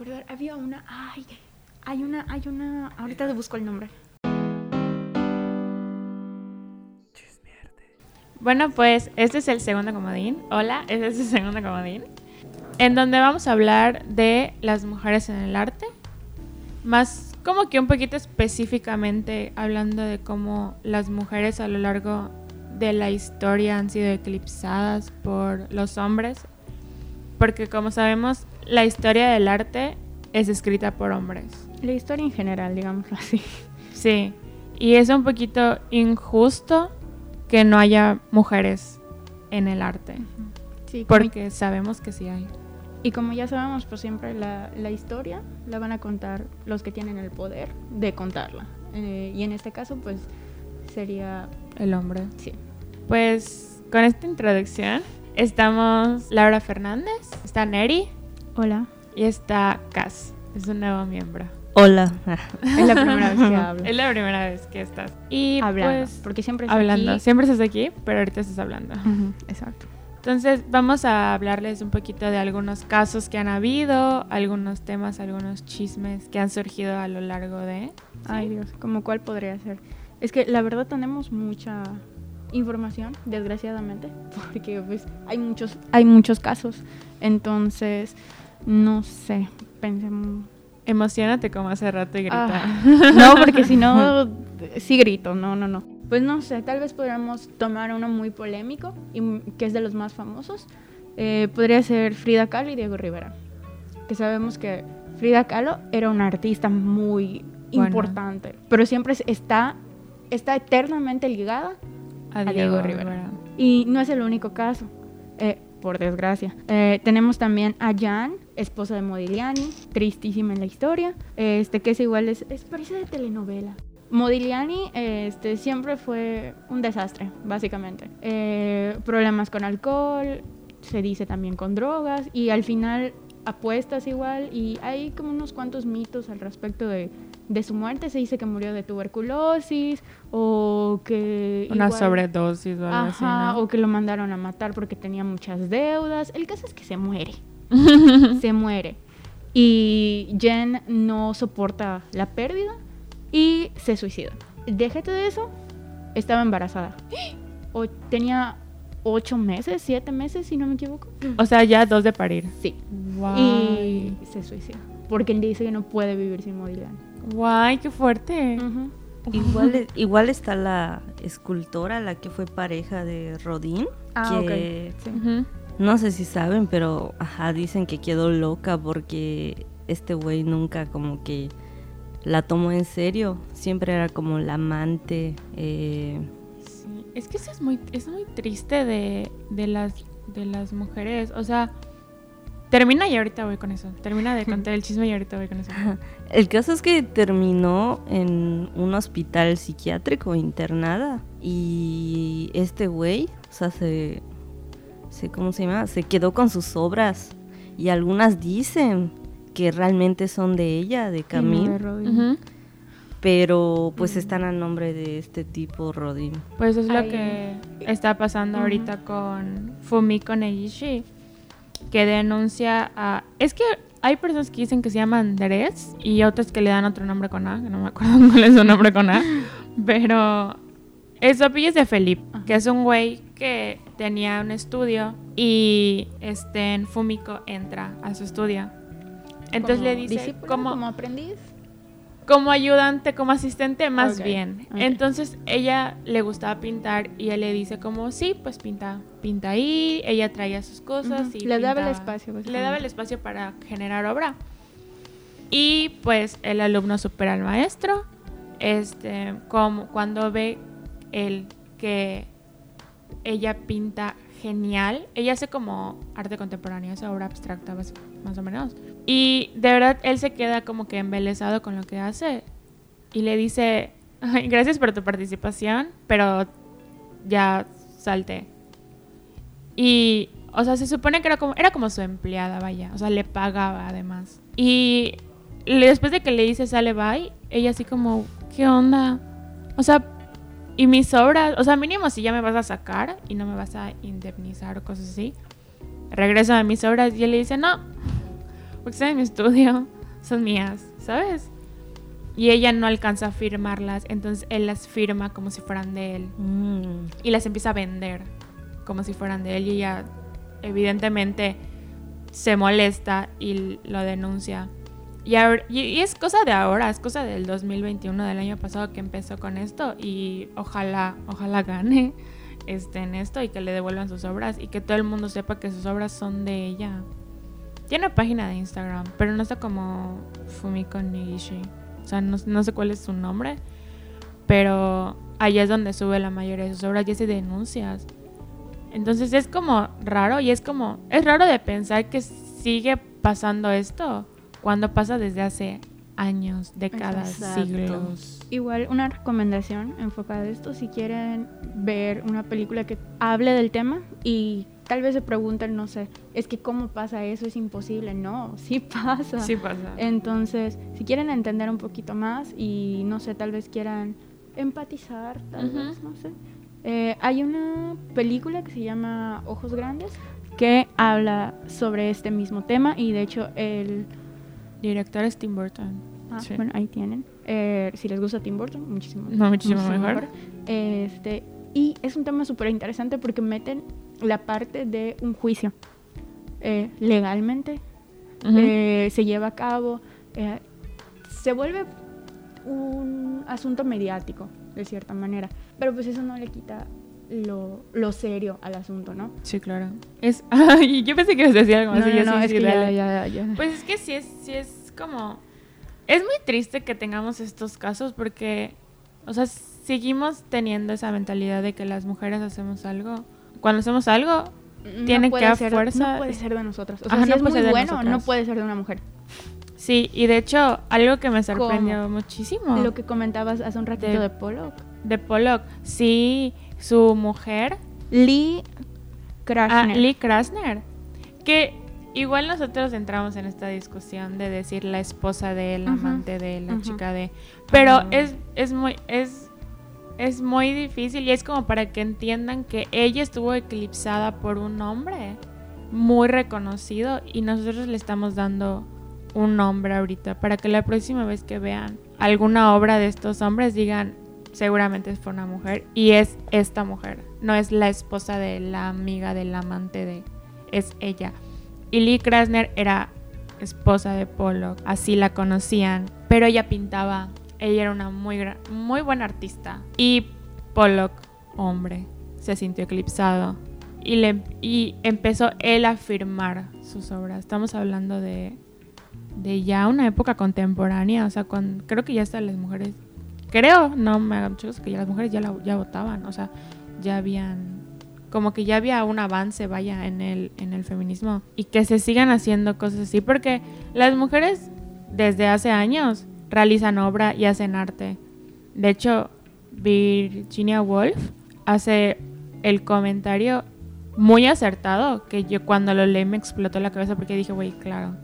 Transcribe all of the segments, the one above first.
acordar. Había una. Ay, hay una, hay una. Ahorita te busco el nombre. Bueno, pues este es el segundo comodín. Hola, este es el segundo comodín. En donde vamos a hablar de las mujeres en el arte. Más como que un poquito específicamente hablando de cómo las mujeres a lo largo de la historia han sido eclipsadas por los hombres. Porque como sabemos, la historia del arte es escrita por hombres. La historia en general, digámoslo así. Sí. Y es un poquito injusto que no haya mujeres en el arte. Sí, Porque sabemos que sí hay. Y como ya sabemos, pues siempre la, la historia la van a contar los que tienen el poder de contarla. Eh, y en este caso, pues sería. El hombre. Sí. Pues con esta introducción estamos Laura Fernández, está Neri Hola. y está Cass. Es un nuevo miembro. Hola. Es la primera vez que hablo. Es la primera vez que estás. Y Hablando. pues porque siempre es hablando. aquí. Siempre estás aquí, pero ahorita estás hablando. Exacto. Entonces vamos a hablarles un poquito de algunos casos que han habido, algunos temas, algunos chismes que han surgido a lo largo de... Ay, Dios, ¿como cuál podría ser? Es que la verdad tenemos mucha información, desgraciadamente, porque pues hay muchos, hay muchos casos. Entonces, no sé, pensemos. Emocionate como hace rato y grita. Ah, no, porque si no, sí grito, no, no, no. Pues no sé, tal vez podríamos tomar uno muy polémico, y que es de los más famosos. Eh, podría ser Frida Kahlo y Diego Rivera. Que sabemos que Frida Kahlo era una artista muy Buena. importante, pero siempre es- está, está eternamente ligada A Diego Diego Rivera. Rivera. y no es el único caso, eh, por desgracia. Eh, tenemos también a Jan, esposa de Modigliani, tristísima en la historia, este que es igual, es, es parece de telenovela. Modigliani este, siempre fue un desastre, básicamente. Eh, problemas con alcohol, se dice también con drogas, y al final apuestas igual, y hay como unos cuantos mitos al respecto de, de su muerte. Se dice que murió de tuberculosis, o que... Una igual- sobredosis o algo así, Ajá, ¿no? o que lo mandaron a matar porque tenía muchas deudas. El caso es que se muere. se muere. Y Jen no soporta la pérdida y se suicida. Déjate de eso, estaba embarazada. O tenía ocho meses, siete meses, si no me equivoco. O sea, ya dos de parir. Sí. Guay. Y se suicida. Porque él dice que no puede vivir sin Modigliani. Guay, qué fuerte. Igual, igual está la escultora, la que fue pareja de Rodin, Ah, que ok. Sí. No sé si saben, pero ajá, dicen que quedó loca porque este güey nunca como que la tomó en serio. Siempre era como la amante. eh, Sí, Es que eso es muy, es muy triste de, de las, de las mujeres. O sea, termina y ahorita voy con eso. Termina de contar el chisme y ahorita voy con eso. El caso es que terminó en un hospital psiquiátrico internada y este güey, o sea, se, se- ¿cómo se llama? Se quedó con sus obras y algunas dicen que realmente son de ella, de no Camille, Rodin. Ujú. pero pues están a nombre de este tipo Rodin. Pues es lo Ay. que está pasando ahorita con Fumiko Negishi, que denuncia a... Es que hay personas que dicen que se llama Andrés y otras que le dan otro nombre con A, que no me acuerdo cuál es su nombre con A, pero el apellido es de Felipe, que es un güey que tenía un estudio y este en Fumiko entra a su estudio. Entonces le dice discípulo, como, como aprendiz. Como ayudante, como asistente, más bien. Entonces ella le gustaba pintar y él le dice como, sí, pues pinta, pinta ahí. Ella traía sus cosas y le daba el espacio, Le daba el espacio para generar obra. Y pues el alumno supera al maestro. Este, como cuando ve él que ella pinta genial. Ella hace como arte contemporáneo, esa obra abstracta más, más o menos. Y de verdad él se queda como que embelesado con lo que hace. Y le dice, "Ay, gracias por tu participación, pero ya salte. Y, o sea, se supone que era como, era como su empleada, vaya. O sea, le pagaba además. Y después de que le dice sale bye, ella así como, ¿qué onda? O sea, y mis obras, o sea, mínimo si ya me vas a sacar y no me vas a indemnizar o cosas así, regreso a mis obras y él le dice, no, porque están en mi estudio, son mías, ¿sabes? Y ella no alcanza a firmarlas, entonces él las firma como si fueran de él. Mm. Y las empieza a vender como si fueran de él. Y ella evidentemente se molesta y lo denuncia. Y, ahora- y- es cosa de ahora, es cosa del 2021, del año pasado que empezó con esto. Y ojalá, ojalá gane este, en esto y que le devuelvan sus obras. Y que todo el mundo sepa que sus obras son de ella. Tiene página de Instagram, pero no está como Fumiko Nigishi. O sea, no, no sé cuál es su nombre. Pero allá es donde sube la mayoría de sus obras y hace denuncias. Entonces es como raro y es como... Es raro de pensar que sigue pasando esto cuando pasa desde hace años, décadas, Exacto. siglos. Igual una recomendación enfocada a esto, si quieren ver una película que hable del tema y tal vez se pregunten, no sé, es que cómo pasa eso, es imposible. No, sí pasa. Sí pasa. Entonces, si quieren entender un poquito más y no sé, tal vez quieran empatizar, tal vez, no sé. Eh, hay una película que se llama Ojos Grandes que habla sobre este mismo tema y de hecho el... Director es Tim Burton. ah, Sí. Bueno, ahí tienen. Eh, si les gusta Tim Burton, muchísimo, No, muchísimo mejor. Este, y es un tema súper interesante porque meten la parte de un juicio. Eh, legalmente eh, se lleva a cabo, eh, se vuelve un asunto mediático, de cierta manera. Pero pues eso no le quita lo, lo serio al asunto, ¿no? Sí, claro. Es... Ay, yo pensé que ibas a decir algo No, así. no, es que ya, ya, ya. Pues es que sí es, sí es como... Es muy triste que tengamos estos casos porque, o sea, seguimos teniendo esa mentalidad de que las mujeres hacemos algo. Cuando hacemos algo, No Tiene que a ser- fuerza- No puede ser de nosotras. O sea, Ajá, si no es muy bueno, no puede ser de una mujer. sí, y de hecho, algo que me sorprendió muchísimo Lo que comentabas hace un ratito De- de, Pollock. de Pollock, sí, su mujer, Lee ah, Krasner. Lee Krasner, que igual nosotros entramos en esta discusión de decir la esposa de él, la amante de él, la chica de... Pero es, es muy... Es, es muy difícil y es como para que entiendan que ella estuvo eclipsada por un hombre muy reconocido y nosotros le estamos dando un nombre ahorita para que la próxima vez que vean alguna obra de estos hombres digan seguramente fue una mujer y es esta mujer, no es la esposa de la amiga del amante de, es ella. Y Lee Krasner era esposa de Pollock, así la conocían, pero ella pintaba, ella era una muy, muy buena artista. Y Pollock, hombre, se sintió eclipsado y, le, y empezó él a firmar sus obras. Estamos hablando de, de ya una época contemporánea, o sea, creo que ya hasta las mujeres, creo, no me hagan caso, que ya las mujeres ya, la, ya votaban, o sea, ya habían como que ya había un avance, vaya, en el, en el feminismo y que se sigan haciendo cosas así, porque las mujeres desde hace años realizan obra y hacen arte. De hecho, Virginia Woolf hace el comentario muy acertado que yo cuando lo leí me explotó la cabeza porque dije, güey, claro,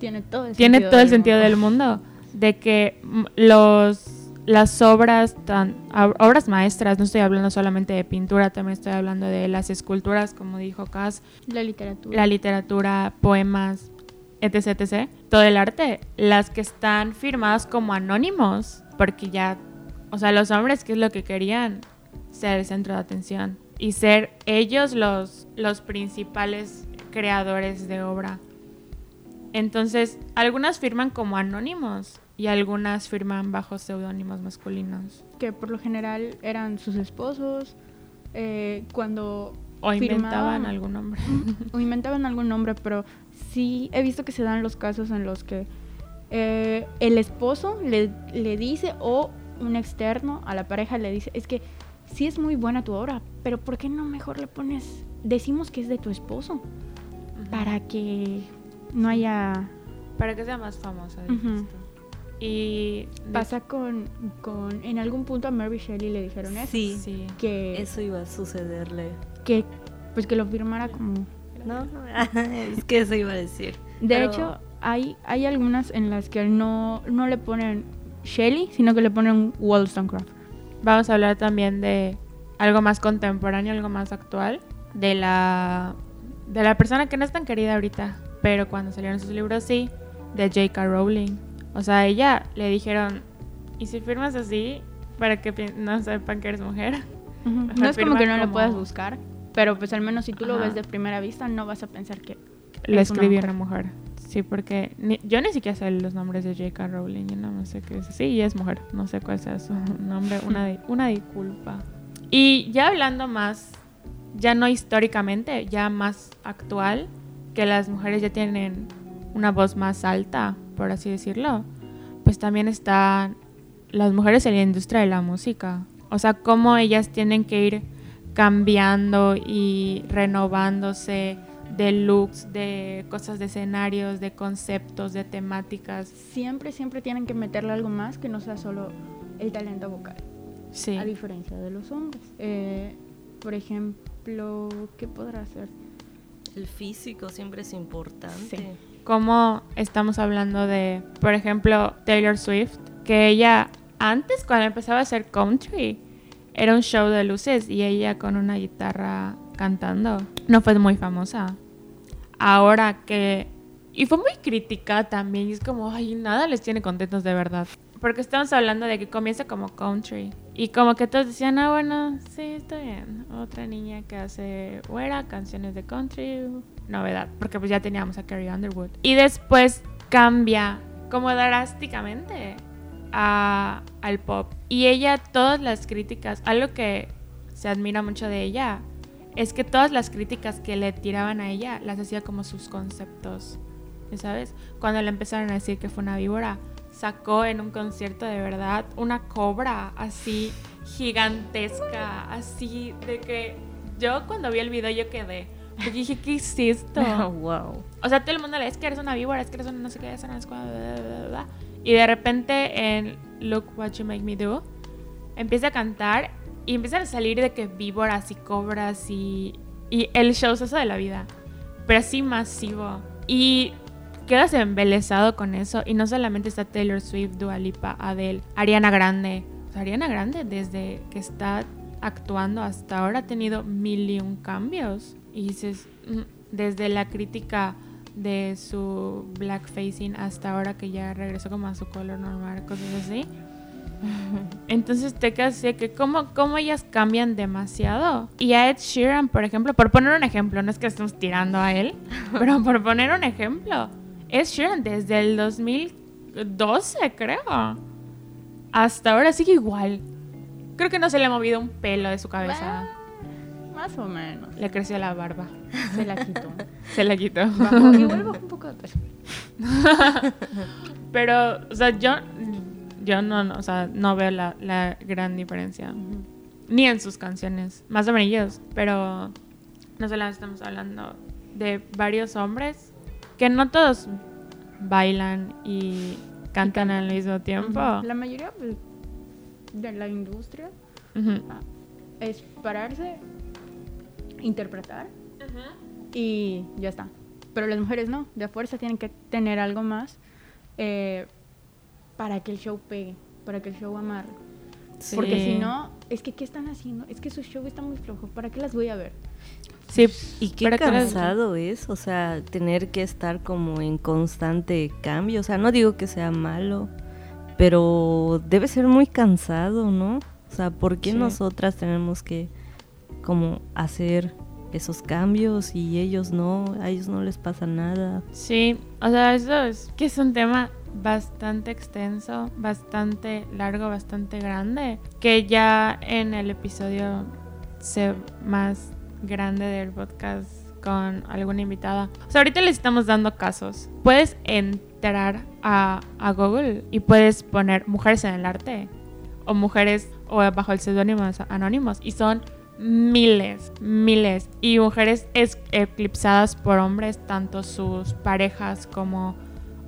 Tiene todo el tiene sentido todo el sentido mundo. del mundo de que los las obras tan ob- obras maestras no estoy hablando solamente de pintura también estoy hablando de las esculturas como dijo Cass La literatura. la literatura poemas etc etc todo el arte las que están firmadas como anónimos porque ya o sea los hombres qué es lo que querían ser el centro de atención y ser ellos los los principales creadores de obra. Entonces, algunas firman como anónimos y algunas firman bajo seudónimos masculinos. que por lo general eran sus esposos. eh, cuando O inventaban Firmaban. algún nombre. o inventaban algún nombre, pero sí he visto que se dan los casos en los que eh, el esposo le, le dice o un externo a la pareja le dice, es que sí es muy buena tu obra, pero ¿por qué no mejor le pones, decimos que es de tu esposo? Para que no haya... Para que sea más famosa. Dices tú. Y Pasa con, con... En algún punto a Mary Shelley le dijeron eso. Sí, Sí. Que, eso iba a sucederle. que, pues que lo firmara como... No, no, es que eso iba a decir. De Pero- hecho, hay, hay algunas en las que no, no le ponen Shelley, sino que le ponen Wollstonecraft. Vamos a hablar también de algo más contemporáneo, algo más actual. De la, de la persona que no es tan querida ahorita. pero cuando salieron sus libros sí, de J.K. Rowling. O sea, a ella le dijeron, ¿y si firmas así para que no sepan que eres mujer? No es como que no lo puedas buscar, pero pues al menos si tú lo ves de primera vista no vas a pensar que Lo escribió mujer. una mujer. Sí, porque ni- yo ni siquiera sé los nombres de J.K. Rowling. Yo no sé qué es. Sí, y es mujer. No sé cuál sea su nombre. Una, di- una disculpa. Y ya hablando más, ya no históricamente, ya más actual, que las mujeres ya tienen una voz más alta, por así decirlo, pues también están las mujeres en la industria de la música. O sea, cómo ellas tienen que ir cambiando y renovándose de looks, de cosas de escenarios, de conceptos, de temáticas. siempre, siempre tienen que meterle algo más que no sea solo el talento vocal, Sí. a diferencia de los hombres. Eh, por ejemplo, ¿qué podrá hacer? El físico siempre es importante. Sí. Como estamos hablando de, por ejemplo, Taylor Swift, que ella antes cuando empezaba a hacer country era un show de luces y ella con una guitarra cantando. No fue muy famosa. Ahora que y fue muy criticada también y es como, ay, nada les tiene contentos de verdad. Porque estamos hablando de que comienza como country. Y como que todos decían, ah, bueno, sí, está bien. Otra niña que hace güera, canciones de country, novedad. Porque pues ya teníamos a Carrie Underwood. Y después cambia como drásticamente a- al pop. Y ella, todas las críticas, algo que se admira mucho de ella, es que todas las críticas que le tiraban a ella las hacía como sus conceptos. ¿ya ¿Sabes? Cuando le empezaron a decir que fue una víbora, sacó en un concierto de verdad una cobra así gigantesca, así de que yo cuando vi el video yo quedé. Porque dije, ¿qué es esto? wow. O sea, todo el mundo le es que eres una víbora, es que eres una no sé qué, es una bla, bla, bla. Y de repente en Look What You Make Me Do empieza a cantar y empiezan a salir de que víboras y cobras y, y el show eso de la vida. Pero así masivo. Y quedas embelesado con eso. Y no solamente está Taylor Swift, Dua Lipa, Adele, Ariana Grande. O sea, Ariana Grande desde que está actuando hasta ahora ha tenido mil y un cambios. Y dices, mm, desde la crítica de su blackfacing hasta ahora que ya regresó como a su color normal, cosas así. Entonces te quedas así que cómo, cómo ellas cambian demasiado. Y a Ed Sheeran, por ejemplo, por poner un ejemplo, no es que estemos tirando a él, pero por poner un ejemplo, Ed Sheeran desde el 2012 creo, hasta ahora sigue igual. Creo que no se le ha movido un pelo de su cabeza. Más o menos. Le creció la barba. Se la quitó. Se la quitó. Bajó, igual un poco de peso. Pero, o sea, yo, yo no, no, o sea, no veo la, la gran diferencia. Ni en sus canciones. Más o menos, pero no solamente estamos hablando de varios hombres que no todos bailan y cantan al mismo tiempo. La mayoría pues, de la industria ah, es pararse, interpretar y ya está. Pero las mujeres no, de fuerza tienen que tener algo más eh, para que el show pegue, para que el show amarre. Porque si no, es que ¿qué están haciendo? Es que su show está muy flojo, ¿para qué las voy a ver? Sí, Y qué ¿para qué las- cansado es, o sea, tener que estar como en constante cambio. O sea, no digo que sea malo, pero debe ser muy cansado, ¿no? O sea, ¿por qué Sí. nosotras tenemos que como hacer esos cambios y ellos no? A ellos no les pasa nada. Sí, o sea, eso es que es un tema bastante extenso, bastante largo, bastante grande, que ya en el episodio más grande del podcast con alguna invitada. O sea, ahorita les estamos dando casos. Puedes entrar a, a Google y puedes poner mujeres en el arte o mujeres o bajo el seudónimo anónimos y son miles, miles y mujeres es- eclipsadas por hombres, tanto sus parejas como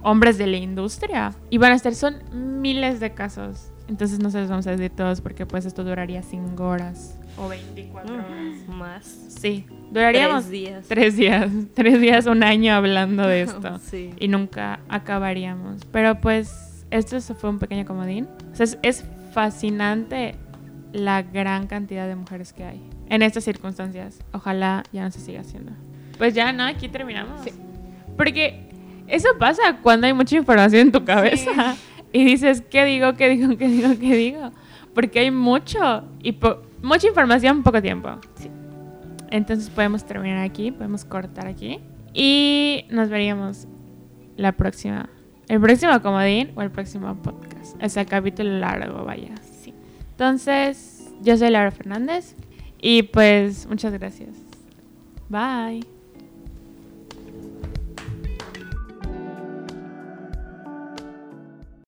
hombres de la industria. Y van a estar, son miles de casos. Entonces no se los vamos a decir todos porque pues esto duraría 5 horas o 24 horas. Más. Sí, duraríamos Tres días. tres días, tres días, un año hablando de esto Sí. y nunca acabaríamos. Pero pues esto fue un pequeño comodín. O sea, es, es fascinante la gran cantidad de mujeres que hay en estas circunstancias. Ojalá ya no se siga haciendo. Pues ya, ¿no? Aquí terminamos. Sí. Porque eso pasa cuando hay mucha información en tu cabeza. Y dices, ¿qué digo? ¿Qué digo? ¿Qué digo? ¿Qué digo? Porque hay mucho y po- mucha información en poco tiempo. Sí. Entonces podemos terminar aquí, podemos cortar aquí. Y nos veríamos la próxima. El próximo comodín o el próximo podcast. Es el capítulo largo, vaya. Sí. Entonces, yo soy Laura Fernández. Y pues, muchas gracias. Bye.